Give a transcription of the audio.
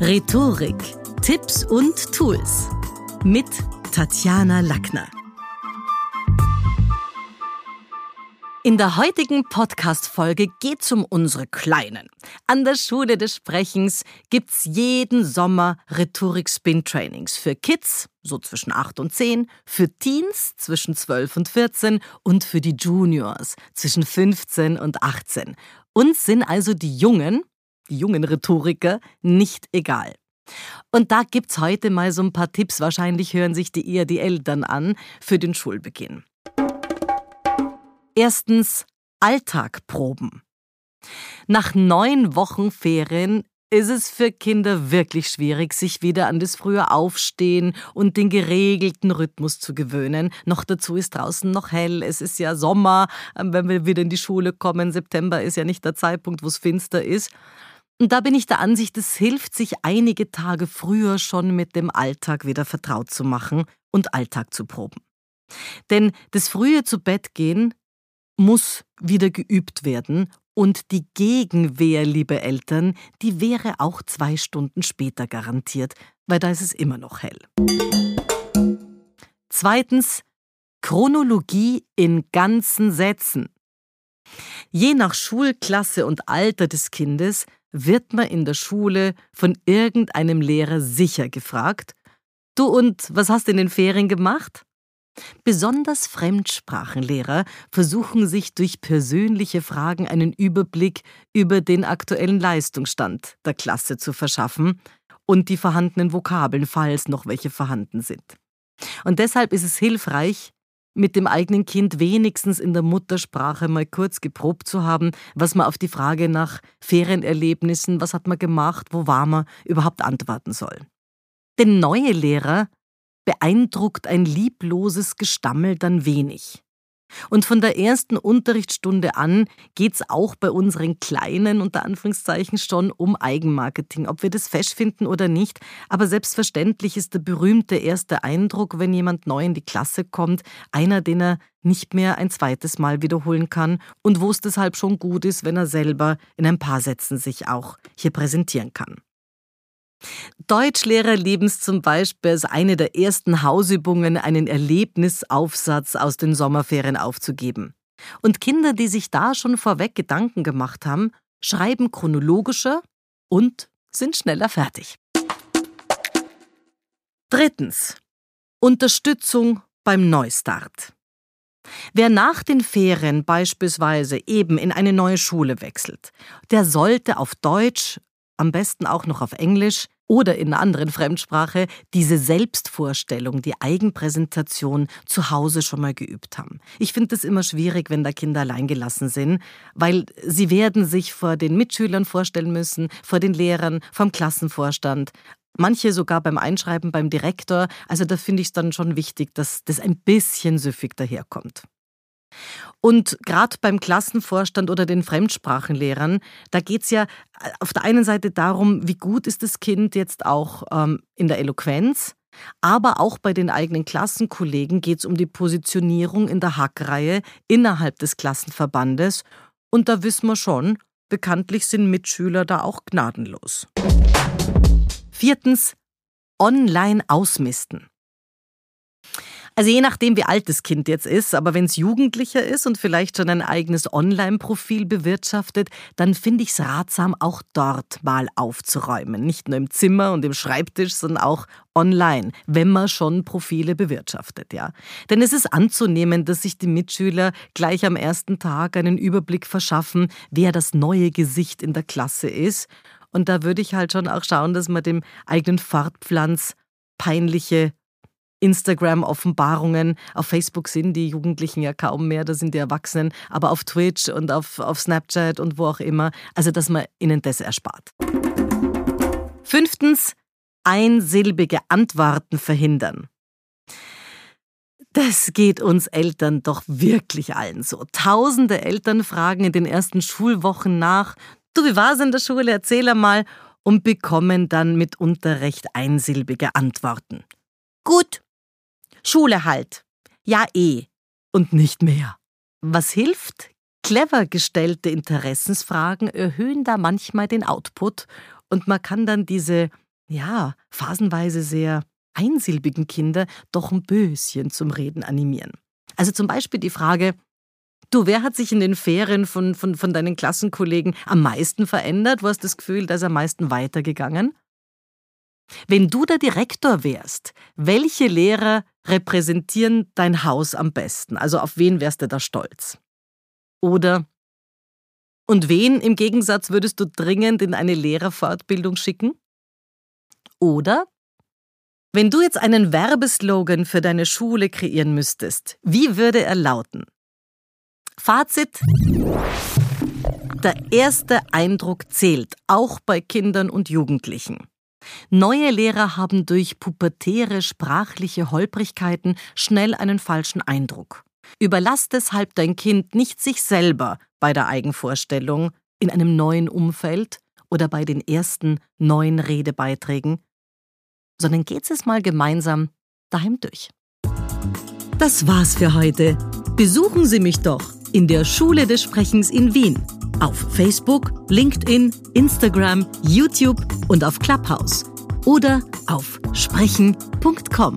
Rhetorik, Tipps und Tools mit Tatjana Lackner. In der heutigen Podcast-Folge geht's um unsere Kleinen. An der Schule des Sprechens gibt's jeden Sommer Rhetorik-Spin-Trainings für Kids, so zwischen 8 und 10, für Teens zwischen 12 und 14 und für die Juniors zwischen 15 und 18. Uns sind also die Jungen, jungen Rhetoriker, nicht egal. Und da gibt's heute mal so ein paar Tipps, wahrscheinlich hören sich die eher die Eltern an, für den Schulbeginn. Erstens Alltagproben. Nach neun Wochen Ferien ist es für Kinder wirklich schwierig, sich wieder an das frühe Aufstehen und den geregelten Rhythmus zu gewöhnen. Noch dazu ist draußen noch hell, es ist ja Sommer, wenn wir wieder in die Schule kommen. September ist ja nicht der Zeitpunkt, wo es finster ist. Und da bin ich der Ansicht, es hilft, sich einige Tage früher schon mit dem Alltag wieder vertraut zu machen und Alltag zu proben. Denn das frühe zu Bett gehen muss wieder geübt werden und die Gegenwehr, liebe Eltern, die wäre auch zwei Stunden später garantiert, weil da ist es immer noch hell. Zweitens, Chronologie in ganzen Sätzen. Je nach Schulklasse und Alter des Kindes wird man in der Schule von irgendeinem Lehrer sicher gefragt, du und was hast in den Ferien gemacht? Besonders Fremdsprachenlehrer versuchen sich durch persönliche Fragen einen Überblick über den aktuellen Leistungsstand der Klasse zu verschaffen und die vorhandenen Vokabeln, falls noch welche vorhanden sind. Und deshalb ist es hilfreich, mit dem eigenen Kind wenigstens in der Muttersprache mal kurz geprobt zu haben, was man auf die Frage nach Ferienerlebnissen, was hat man gemacht, wo war man, überhaupt antworten soll. Denn neue Lehrer beeindruckt ein liebloses Gestammel dann wenig. Und von der ersten Unterrichtsstunde an geht's auch bei unseren Kleinen unter Anführungszeichen schon um Eigenmarketing, ob wir das fesch finden oder nicht. Aber selbstverständlich ist der berühmte erste Eindruck, wenn jemand neu in die Klasse kommt, einer, den er nicht mehr ein zweites Mal wiederholen kann und wo es deshalb schon gut ist, wenn er selber in ein paar Sätzen sich auch hier präsentieren kann. Deutschlehrer lieben es zum Beispiel als eine der ersten Hausübungen, einen Erlebnisaufsatz aus den Sommerferien aufzugeben. Und Kinder, die sich da schon vorweg Gedanken gemacht haben, schreiben chronologischer und sind schneller fertig. Drittens. Unterstützung beim Neustart. Wer nach den Ferien beispielsweise eben in eine neue Schule wechselt, der sollte auf Deutsch am besten auch noch auf Englisch oder in einer anderen Fremdsprache, diese Selbstvorstellung, die Eigenpräsentation zu Hause schon mal geübt haben. Ich finde es immer schwierig, wenn da Kinder alleingelassen sind, weil sie werden sich vor den Mitschülern vorstellen müssen, vor den Lehrern, vom Klassenvorstand, manche sogar beim Einschreiben beim Direktor. Also da finde ich es dann schon wichtig, dass das ein bisschen süffig daherkommt. Und gerade beim Klassenvorstand oder den Fremdsprachenlehrern, da geht es ja äh, auf der einen Seite darum, wie gut ist das Kind jetzt auch ähm, in der Eloquenz, aber auch bei den eigenen Klassenkollegen geht es um die Positionierung in der Hackreihe innerhalb des Klassenverbandes. Und da wissen wir schon, bekanntlich sind Mitschüler da auch gnadenlos. Viertens, online ausmisten. Also je nachdem, wie alt das Kind jetzt ist, aber wenn es Jugendlicher ist und vielleicht schon ein eigenes Online-Profil bewirtschaftet, dann finde ich es ratsam, auch dort mal aufzuräumen. Nicht nur im Zimmer und im Schreibtisch, sondern auch online, wenn man schon Profile bewirtschaftet, ja. Denn es ist anzunehmen, dass sich die Mitschüler gleich am ersten Tag einen Überblick verschaffen, wer das neue Gesicht in der Klasse ist. Und da würde ich halt schon auch schauen, dass man dem eigenen Fortpflanz peinliche Instagram-Offenbarungen. Auf Facebook sind die Jugendlichen ja kaum mehr, da sind die Erwachsenen, aber auf Twitch und auf, auf Snapchat und wo auch immer. Also, dass man ihnen das erspart. Fünftens, einsilbige Antworten verhindern. Das geht uns Eltern doch wirklich allen so. Tausende Eltern fragen in den ersten Schulwochen nach, du, wie war's in der Schule, erzähl einmal, und bekommen dann mitunter recht einsilbige Antworten. Gut, Schule halt. Ja eh. Und nicht mehr. Was hilft? Clever gestellte Interessensfragen erhöhen da manchmal den Output und man kann dann diese ja, phasenweise sehr einsilbigen Kinder doch ein Böschen zum Reden animieren. Also zum Beispiel die Frage, du, wer hat sich in den Ferien von, von, von deinen Klassenkollegen am meisten verändert? Wo hast das Gefühl, da ist am meisten weitergegangen? Wenn du der Direktor wärst, welche Lehrer repräsentieren dein Haus am besten? Also auf wen wärst du da stolz? Oder und wen im Gegensatz würdest du dringend in eine Lehrerfortbildung schicken? Oder wenn du jetzt einen Werbeslogan für deine Schule kreieren müsstest, wie würde er lauten? Fazit. Der erste Eindruck zählt, auch bei Kindern und Jugendlichen. Neue Lehrer haben durch pubertäre sprachliche Holprigkeiten schnell einen falschen Eindruck. Überlass deshalb dein Kind nicht sich selber bei der Eigenvorstellung in einem neuen Umfeld oder bei den ersten neuen Redebeiträgen, sondern geht's es mal gemeinsam daheim durch. Das war's für heute. Besuchen Sie mich doch in der Schule des Sprechens in Wien auf Facebook, LinkedIn, Instagram, YouTube und auf Clubhouse oder auf sprechen.com.